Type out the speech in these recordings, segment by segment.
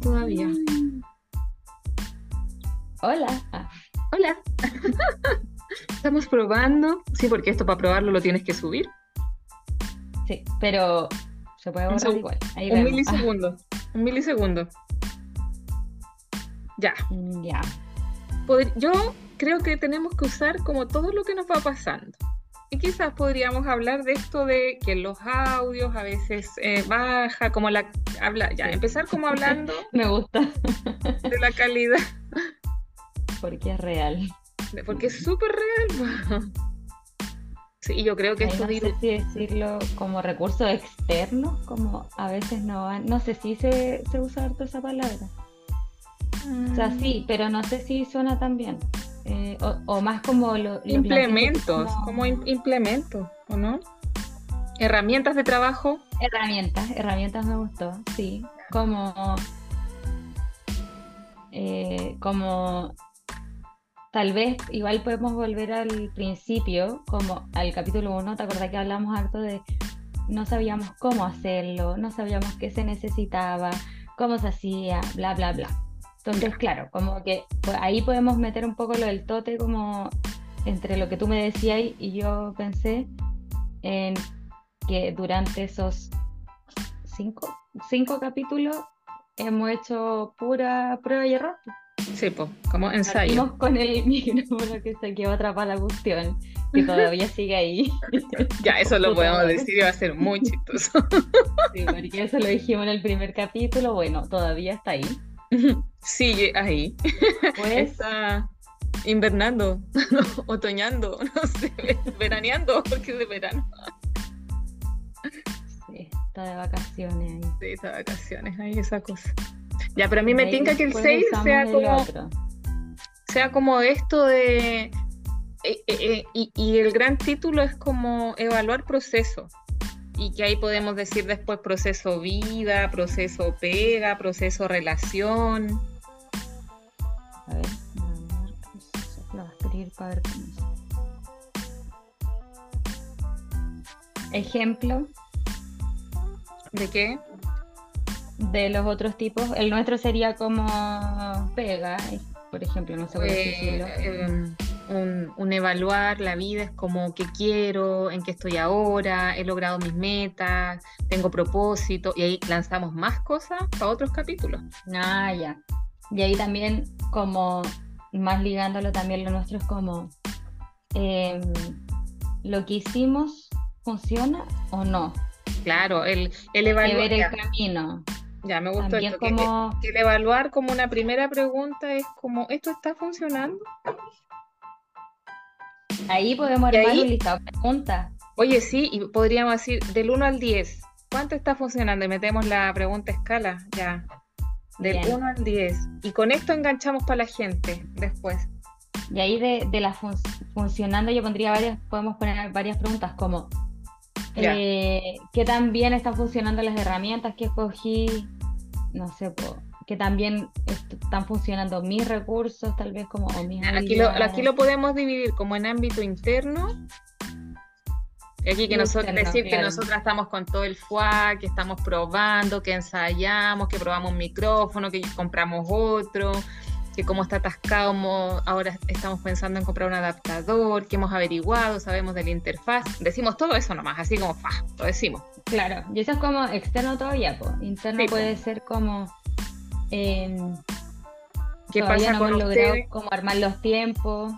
todavía. Hola. Hola. Estamos probando. Sí, porque esto para probarlo lo tienes que subir. sí, pero se puede borrar igual. Ahí Un vemos. milisegundo. Un milisegundo. Ya. Mm, ya. Yo creo que tenemos que usar como todo lo que nos va pasando. Y quizás podríamos hablar de esto de que los audios a veces eh, baja, como la habla, ya, empezar como hablando Me gusta de la calidad, porque es real. porque es súper real. Sí, yo creo que Ahí esto no sé si decirlo como recurso externo, como a veces no van. No sé si se, se usa harto esa palabra. O sea, sí, pero no sé si suena tan bien. Eh, o, o más como implementos, como im- implementos, ¿o no? Herramientas de trabajo. Herramientas, herramientas me gustó, sí. Como, eh, como tal vez igual podemos volver al principio, como al capítulo 1, ¿te acordás que hablamos harto de no sabíamos cómo hacerlo, no sabíamos qué se necesitaba, cómo se hacía, bla, bla, bla. Entonces, claro, como que pues, ahí podemos meter un poco lo del tote como entre lo que tú me decías y, yo pensé en que durante esos cinco, cinco capítulos hemos hecho pura prueba y error. Sí, pues, como ensayo. Partimos con el micrófono que se quedó atrapada la cuestión, que todavía sigue ahí. Ya, eso lo podemos decir y va a ser muy chistoso. Sí, porque eso lo dijimos en el primer capítulo, bueno, todavía está ahí. Sigue ahí. Pues Está invernando, otoñando, no sé, veraneando, porque es de verano. sí, está de vacaciones ahí. Sí, está de vacaciones, ahí esa cosa. Ya, pero a mí me tinca que el después 6 usamos sea el como, otro. sea como esto de... eh, eh, eh, y, y el gran título es como evaluar proceso. Y que ahí podemos decir después proceso vida, proceso pega, proceso relación. A ver. Lo voy a escribir para ver cómo es. Ejemplo ¿De qué? de los otros tipos. El nuestro sería como pega, por ejemplo, no sé cómo Eh, decirlo. eh, un, un evaluar la vida es como qué quiero, en qué estoy ahora, he logrado mis metas, tengo propósito, y ahí lanzamos más cosas para otros capítulos. Ah, ya. Y ahí también, como más ligándolo también lo nuestro es como em, lo que hicimos funciona o no. Claro, el, el que evaluar. ver el camino. ya, me gustó esto. que- como que el evaluar como una primera pregunta es como, ¿esto está funcionando? Ahí podemos ¿Y armar ahí? un listado de preguntas. Oye, sí, y podríamos decir del 1 al 10, ¿cuánto está funcionando? Y metemos la pregunta a escala, ya. Del Bien. 1 al 10. Y con esto enganchamos para la gente después. Y ahí de, de la fun- funcionando yo pondría varias, podemos poner varias preguntas como eh, ¿qué tan bien están funcionando las herramientas que escogí? No sé, po, ¿qué tan bien est- están funcionando mis recursos, tal vez como o mis Aquí lo, aquí lo podemos dividir como en ámbito interno. Aquí que nosotros decir que claro. nosotras estamos con todo el FUA, que estamos probando, que ensayamos, que probamos un micrófono, que compramos otro, que como está atascado, ahora estamos pensando en comprar un adaptador, que hemos averiguado, sabemos de la interfaz. Decimos todo eso nomás, así como fa, lo decimos. Claro, y eso es como externo todavía, po. Interno Sí, po. puede ser como ¿Qué todavía pasa no con hemos logrado como armar los tiempos.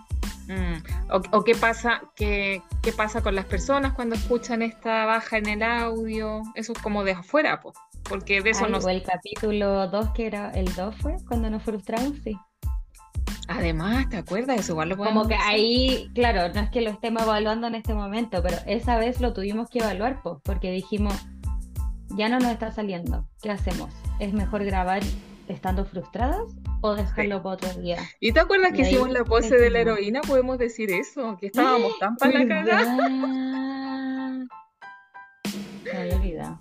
Mm, O, o qué pasa, qué, qué pasa con las personas cuando escuchan esta baja en el audio, eso es como de afuera, po, porque de eso Ay, no o el capítulo 2, que era el 2 fue, cuando nos frustramos, sí. Además, ¿te acuerdas? Eso igual lo Como que ahí, claro, no es que lo estemos evaluando en este momento, pero esa vez lo tuvimos que evaluar, pues, porque dijimos, ya no nos está saliendo, ¿qué hacemos? ¿Es mejor grabar estando frustradas o dejarlo para otro día? ¿Y te acuerdas y que hicimos la pose de la heroína? Podemos decir eso, que estábamos tan para la cagada. Me olvidado.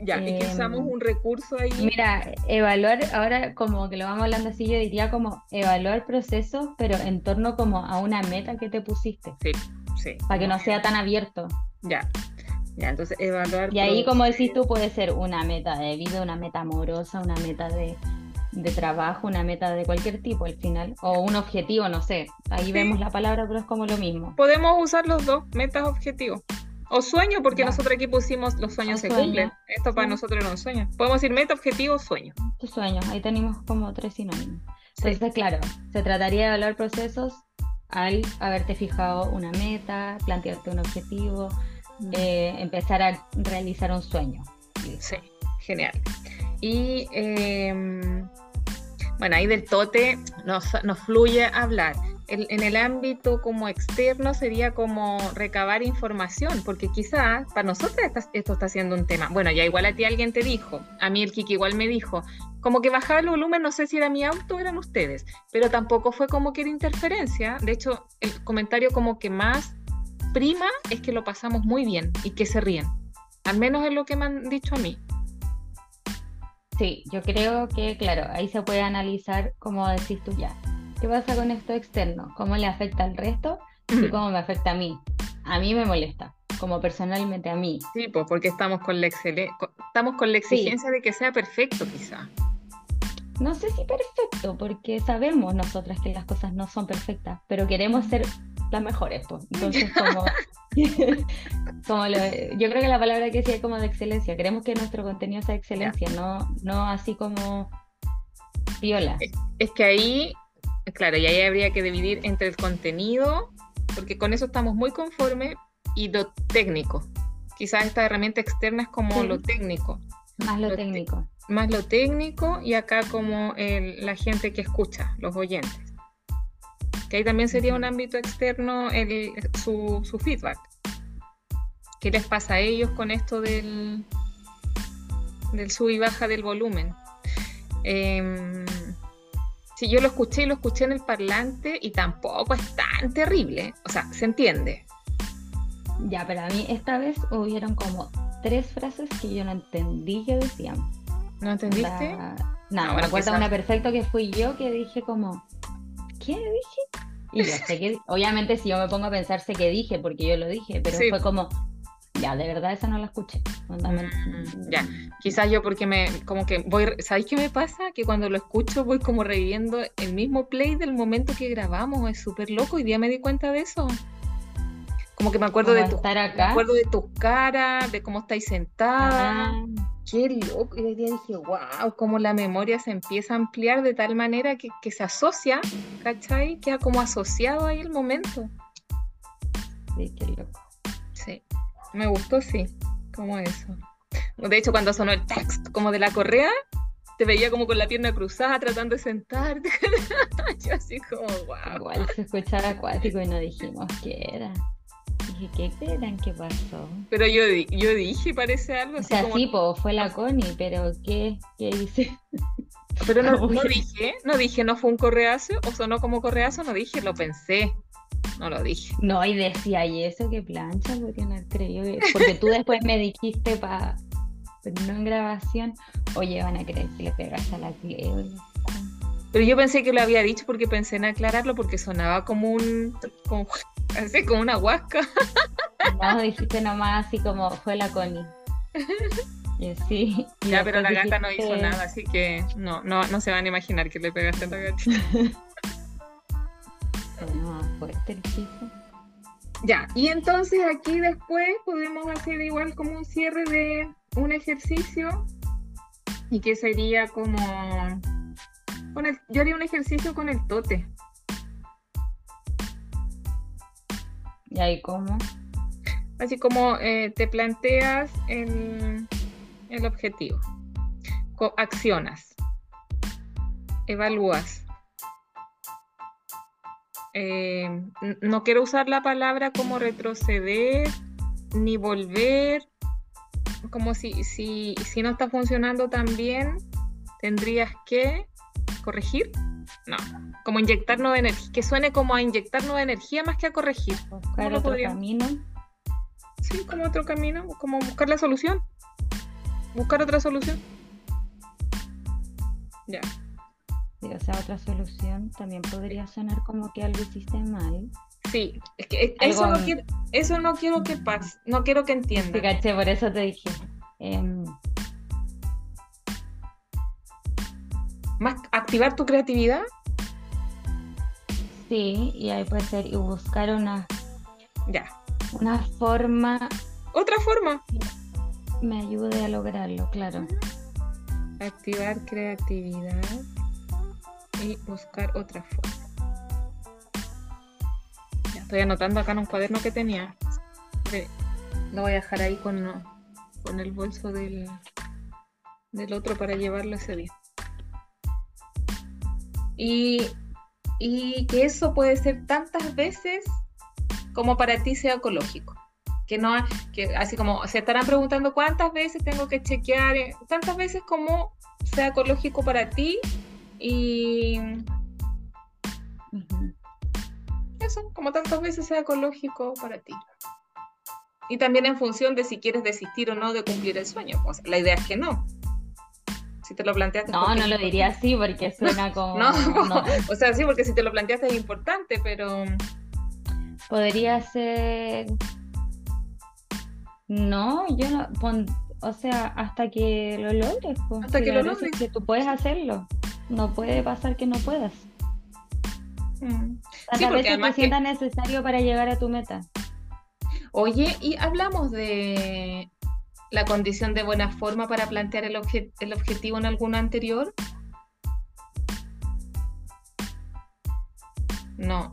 Ya, y que Em, usamos un recurso ahí. Mira, evaluar, ahora como que lo vamos hablando así, yo diría como evaluar procesos, pero en torno como a una meta que te pusiste, Sí, sí. para que no sea tan abierto. Ya. Ya, entonces evaluar. Y ahí, como decís tú, puede ser una meta de vida, una meta amorosa, una meta de, de trabajo, una meta de cualquier tipo al final, o un objetivo, no sé. Ahí vemos la palabra, pero es como lo mismo. Podemos usar los dos, metas, objetivos. O sueño, porque nosotros aquí pusimos los sueños se cumplen. Esto para nosotros era un sueño. Podemos decir meta, objetivo, sueño. Tu sueño, ahí tenemos como tres sinónimos. Entonces, claro, se trataría de evaluar procesos al haberte fijado una meta, plantearte un objetivo. Eh, empezar a realizar un sueño. Sí, genial. Y em, bueno, ahí del tote nos, nos fluye hablar en el ámbito como externo sería como recabar información, porque quizás para nosotros esto está siendo un tema. Bueno, ya igual a ti alguien te dijo, a mí el Kiki igual me dijo, como que bajaba el volumen, no sé si era mi auto o eran ustedes, pero tampoco fue como que era interferencia. De hecho, el comentario como que más prima es que lo pasamos muy bien y que se ríen. Al menos es lo que me han dicho a mí. Sí, yo creo que, claro, ahí se puede analizar, como decís tú ya, ¿Qué pasa con esto externo? ¿Cómo le afecta al resto y cómo me afecta a mí? A mí me molesta, como personalmente a mí. Sí, pues porque estamos con la, estamos con la exigencia de que sea perfecto quizá. No sé si perfecto, porque sabemos nosotras que las cosas no son perfectas, pero queremos ser las mejores, pues. Entonces, como, como yo creo que la palabra que decía es como de excelencia. Queremos que nuestro contenido sea excelencia, no, no así como viola. es que ahí Claro, y ahí habría que dividir entre el contenido, porque con eso estamos muy conformes, y lo técnico. Quizás esta herramienta externa es como lo técnico. Más lo, técnico. Más lo técnico y acá como la gente que escucha, los oyentes. Que ahí también sería un ámbito externo el, su, su feedback. ¿Qué les pasa a ellos con esto del, del sub y baja del volumen? Eh, Sí, yo lo escuché y lo escuché en el parlante y tampoco es tan terrible. O sea, se entiende. Ya, pero a mí esta vez hubieron como tres frases que yo no entendí que decían. ¿No entendiste? No, me acuerdo una perfecto que fui yo que dije como, ¿qué dije? Y yo sé que, obviamente si yo me pongo a pensar sé que dije porque yo lo dije, pero fue como, ya, de verdad esa no la escuché. Mm, ya, quizás yo porque me, como que voy, ¿sabéis qué me pasa? Que cuando lo escucho voy como reviviendo el mismo play del momento que grabamos, es súper loco, y día me di cuenta de eso. Como que me acuerdo de tu, estar acá. Me acuerdo de tus caras, de cómo estáis sentada. Ah. Qué loco. Y día dije, wow, cómo la memoria se empieza a ampliar de tal manera que, que se asocia, ¿cachai? Queda como asociado ahí el momento. Sí, qué loco. Sí. Me gustó, sí, como eso. De hecho, cuando sonó el text como de la correa, te veía como con la pierna cruzada tratando de sentarte. Yo así como, wow. Igual se escuchaba acuático y no dijimos qué era. Dije, ¿qué crean ¿Qué pasó? Pero yo, yo dije, parece algo o sea, sí, fue la Connie, pero ¿qué, qué hice? Pero no, no dije, no dije, no fue un correazo, o sonó como correazo, no dije, lo pensé no lo dije. No, y decía, y eso que plancha, porque no creyó Porque tú después me dijiste para. No en grabación, oye, van a creer que le pegaste a la Cleo. Pero yo pensé que lo había dicho porque pensé en aclararlo porque sonaba como un. como, así, como una huasca. No, dijiste nomás así como fue la Connie. Y sí. ya, pero la gata no hizo nada, así que no, no, no se van a imaginar que le pegaste a la gatita. Ya, y entonces aquí después podemos hacer igual como un cierre de un ejercicio y que sería como con el, yo haría un ejercicio con el tote. ¿Y ahí cómo? Así como eh, te planteas el, el objetivo, accionas, evalúas, eh, no quiero usar la palabra como retroceder ni volver, como si, si, si no está funcionando tan bien, tendrías que corregir. No, como inyectar nueva energía, que suene como a inyectar nueva energía más que a corregir. Buscar otro camino. Sí, como otro camino, como buscar la solución. Buscar otra solución. Ya o sea, otra solución también podría sonar como que algo hiciste mal. Sí, es que eso, no quiero, eso no quiero que pase, no quiero que entienda. Sí, caché, por eso te dije. Em, Más activar tu creatividad. Sí, y ahí puede ser y buscar una, Ya. una forma Otra forma. me ayude a lograrlo, claro. Activar creatividad y buscar otra forma. Ya estoy anotando acá en un cuaderno que tenía. Lo voy a dejar ahí con, con el bolso del, del otro para llevarlo ese día. Y, y que eso puede ser tantas veces como para ti sea ecológico. Que no, que así como se estarán preguntando cuántas veces tengo que chequear, eh, tantas veces como sea ecológico para ti y eso, como tantas veces sea ecológico para ti. Y también en función de si quieres desistir o no de cumplir el sueño. O sea, la idea es que no. Te lo planteaste. No, no lo diría así porque suena como... No, no. o sea, sí, porque si te lo planteaste es importante, pero Podría ser... No, yo no... pon- O sea, hasta que lo logres. pues. Hasta Si que lo gracia es logres. que tú puedes hacerlo. No puede pasar que no puedas. mm. Sí, porque veces te que- sientas necesario para llegar a tu meta. Oye, y hablamos de la condición de buena forma para plantear el, obje- el objetivo en alguno anterior. No,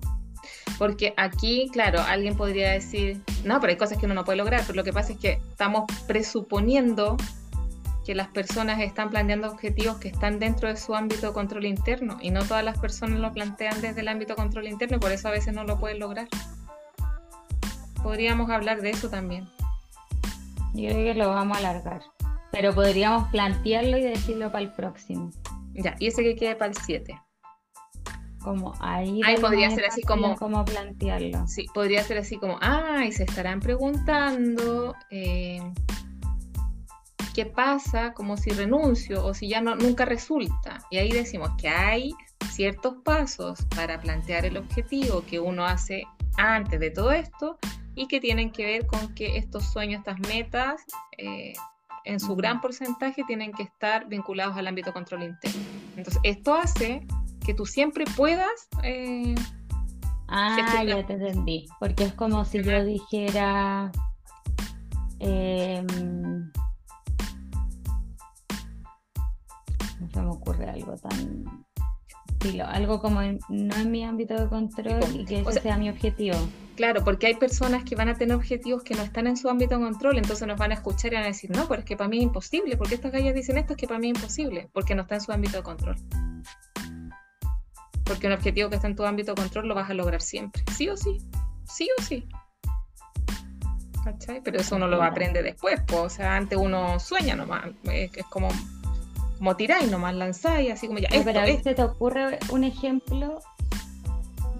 porque aquí, claro, alguien podría decir, no, pero hay cosas que uno no puede lograr, pero lo que pasa es que estamos presuponiendo que las personas están planteando objetivos que están dentro de su ámbito de control interno y no todas las personas lo plantean desde el ámbito de control interno y por eso a veces no lo pueden lograr. Podríamos hablar de eso también. Yo creo que lo vamos a alargar. Pero podríamos plantearlo y decirlo para el próximo. Ya, y ese que quede para el 7. Como ahí. Ahí podría ser así como- cómo plantearlo. Sí, podría ser así como, ay, se estarán preguntando eh, qué pasa, como si renuncio o si ya no, nunca resulta. Y ahí decimos que hay ciertos pasos para plantear el objetivo que uno hace antes de todo esto y que tienen que ver con que estos sueños, estas metas, eh, en su gran porcentaje tienen que estar vinculados al ámbito control interno. Entonces, esto hace que tú siempre puedas eh, Ah, gestionar. ya te entendí. Porque es como si yo dijera. em, no se me ocurre algo tan. Algo como en- no en mi ámbito de control y que o ese sea- sea mi objetivo. Claro, porque hay personas que van a tener objetivos que no están en su ámbito de control, entonces nos van a escuchar y van a decir, no, pero es que para mí es imposible, porque estas gallas dicen esto es que para mí es imposible, porque no está en su ámbito de control. Porque un objetivo que está en tu ámbito de control lo vas a lograr siempre, sí o sí, sí o sí. ¿Cachai? Pero eso uno lo aprende después, pues, o sea, antes uno sueña nomás, es, es como, como tiráis nomás, lanzáis, así como ya, esto, pero a esto. veces te ocurre un ejemplo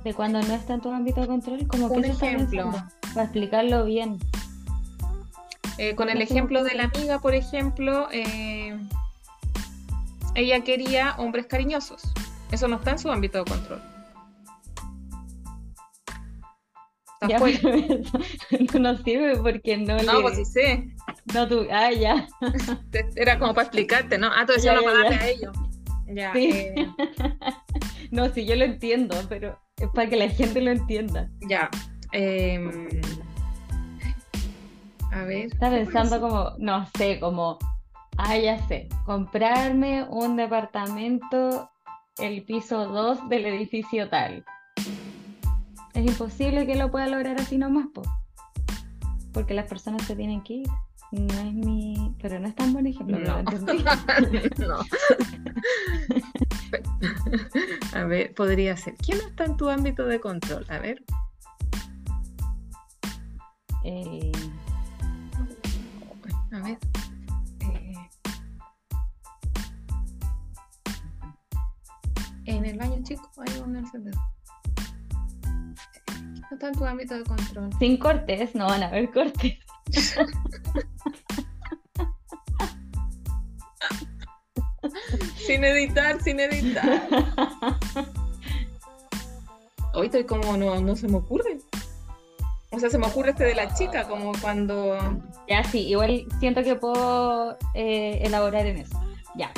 de cuando no está en tu ámbito de control, como que Un ejemplo. para explicarlo bien. Eh, con el ejemplo de la amiga, por ejemplo, eh, ella quería hombres cariñosos. Eso no está en su ámbito de control. Está Ya, fuera. eso no sirve porque no No, le... pues sí sé. No, tú... Ah, ya. Era como para explicarte, ¿no? Ah, tú decías Ya, darle ya. a ellos. Ya. Sí. eh, No, sí, yo lo entiendo, pero es para que la gente lo entienda. ya. em, a ver. Está ¿qué pensando como, no sé, como, ah, ya sé, comprarme un departamento, el piso 2 del edificio tal. Es imposible que lo pueda lograr así nomás, po. Porque las personas se tienen que ir. No es mi... Pero no es tan buen ejemplo, No. no. A ver, podría ser. ¿Quién no está en tu ámbito de control? A ver. Eh, A ver. eh, en el baño chico hay un encendedor. Eh, No está en tu ámbito de control. sin cortes, no van a haber cortes. Sin editar, sin editar. hoy estoy como, no, no se me ocurre. O sea, se me ocurre este de la chica, como cuando... Ya, sí, igual siento que puedo eh, elaborar en eso. Ya.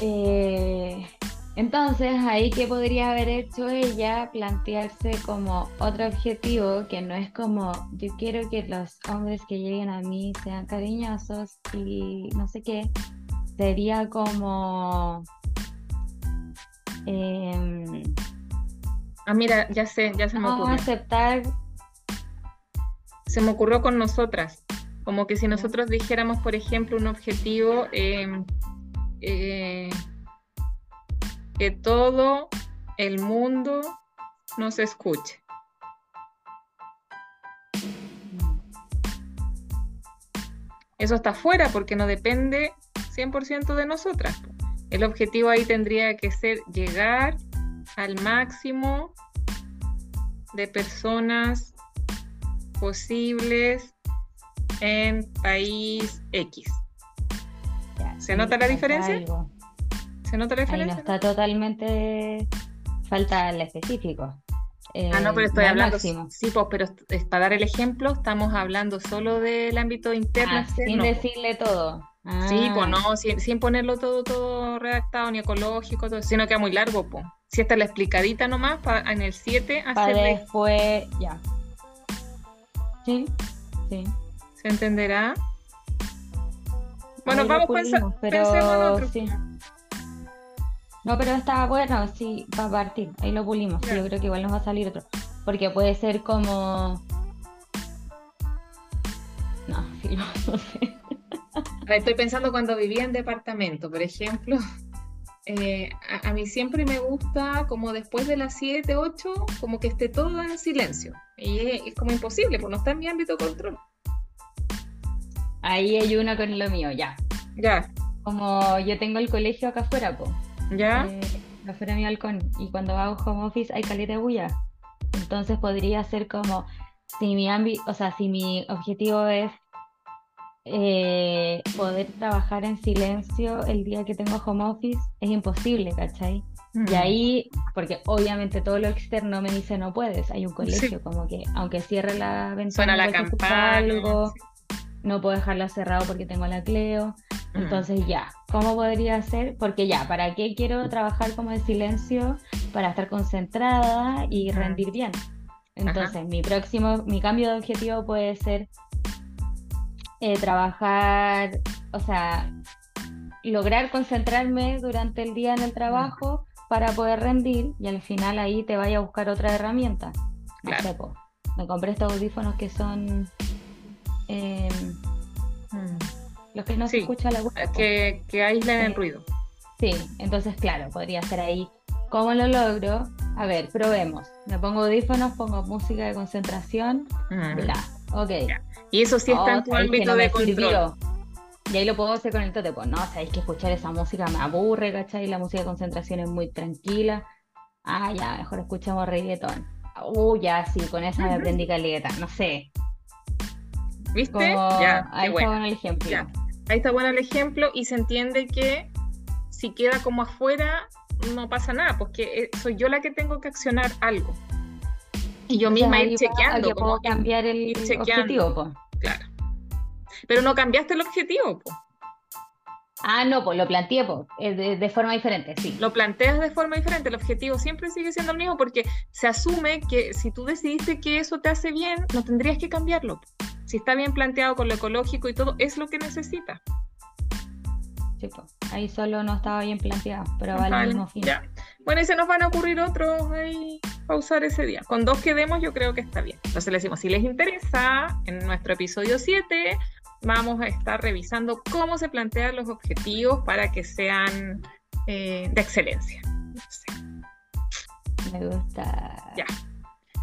Eh, entonces, ahí que podría haber hecho ella, plantearse como otro objetivo que no es como yo quiero que los hombres que lleguen a mí sean cariñosos y no sé qué, sería como... Em, ah, mira, ya sé, ya se me ocurrió. aceptar. Se me ocurrió con nosotras. Como que si nosotros dijéramos, por ejemplo, un objetivo, em, eh, que todo el mundo nos escuche. Eso está fuera porque no depende 100% de nosotras. El objetivo ahí tendría que ser llegar al máximo de personas posibles en país X. ¿Se nota la diferencia? ¿Se nota la diferencia? Ahí no está totalmente falta el específico. ah, no, pero estoy hablando. Sí, pues, pero es, para dar el ejemplo, estamos hablando solo del ámbito interno. Ah, sin decirle todo. Sí, pues no, sin, ponerlo todo, todo redactado, ni ecológico, todo, sino que es muy largo, pues. Si esta es la explicadita nomás, para en el 7 hacerle... después, ya. Sí, sí. ¿Se entenderá? Bueno, vamos pensando, pero... en otro. Sí. No, pero está bueno, sí, va a partir. Ahí lo pulimos. Yo creo que igual nos va a salir otro. Porque puede ser como. No, sí, no sé. Estoy pensando cuando vivía en departamento, por ejemplo. Eh, a, mí siempre me gusta, como después de las 7, 8, como que esté todo en silencio. Y es, como imposible, pues no está en mi ámbito de control. Ahí hay una con lo mío, ya. Ya. Como yo tengo el colegio acá afuera, pues ¿Ya? Eh, afuera de mi balcón. Y cuando hago home office hay caleta de bulla. Entonces podría ser como, si mi ámbito, o sea, si mi objetivo es eh, poder trabajar en silencio el día que tengo home office, es imposible, ¿cachai? Y mm. ahí, porque obviamente todo lo externo me dice no puedes, hay un colegio como que aunque cierre la ventana, Suena la campana, algo, no puedo dejarla cerrado porque tengo la Cleo. Entonces ya, ¿cómo podría ser? Porque ya, ¿para qué quiero trabajar como en silencio? Para estar concentrada y rendir bien. Entonces, mi próximo, mi cambio de objetivo puede ser eh, trabajar, o sea, lograr concentrarme durante el día en el trabajo para poder rendir y al final ahí te vaya a buscar otra herramienta. No me compré estos audífonos que son... Eh, los que no se escucha la voz. Que, que aíslen el ruido. Sí, entonces claro, podría ser ahí. ¿Cómo lo logro? A ver, probemos. Me pongo audífonos, pongo música de concentración, bla. Ok. Y eso sí está en tu ámbito de control. Y ahí lo puedo hacer con el tote, pues no, sabéis que escuchar esa música me aburre, ¿cachai? La música de concentración es muy tranquila. Ah, ya, mejor escuchamos reggaetón. Uh, ya, sí, con esa me aprendí caleta, no sé. ¿Viste? ya, ahí está bueno el ejemplo. Ahí está bueno el ejemplo y se entiende que si queda como afuera, no pasa nada, porque eh, soy yo la que tengo que accionar algo. Y yo misma ir chequeando. como cambiar el objetivo, pues. Claro. Pero no cambiaste el objetivo, pues. Ah, no, pues lo planteé de, de, forma diferente, sí. Lo planteas de forma diferente, el objetivo siempre sigue siendo el mismo porque se asume que si tú decidiste que eso te hace bien, no tendrías que cambiarlo. Si está bien planteado con lo ecológico y todo, es lo que necesita. Sí, pues, ahí solo no estaba bien planteado, pero va al mismo fin. Bueno, y se nos van a ocurrir otros ahí a usar ese día. Con dos que demos yo creo que está bien. Entonces le decimos, si les interesa, en nuestro episodio 7 vamos a estar revisando cómo se plantean los objetivos para que sean eh, de excelencia. Me gusta. Ya.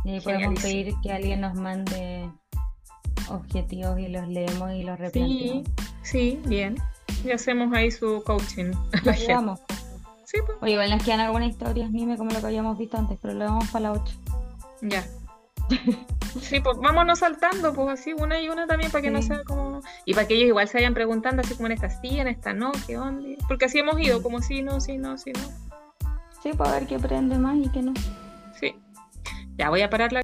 Y podemos pedir que alguien nos mande objetivos y los leemos y los replanteamos. Sí, sí, bien. Y hacemos ahí su coaching. Lo Sí, pues. Oye, igual nos quedan algunas historias, Mime, como lo que habíamos visto antes, pero lo vamos para la 8. Ya. Sí, pues vámonos saltando, pues así una y una también para que no sea como. Y para que ellos igual se vayan preguntando, así como en esta sí, en esta no, qué onda. Porque así hemos ido, como sí, no, sí, no, sí, no. Sí, para ver qué aprende más y qué no. Sí. Ya voy a parar la...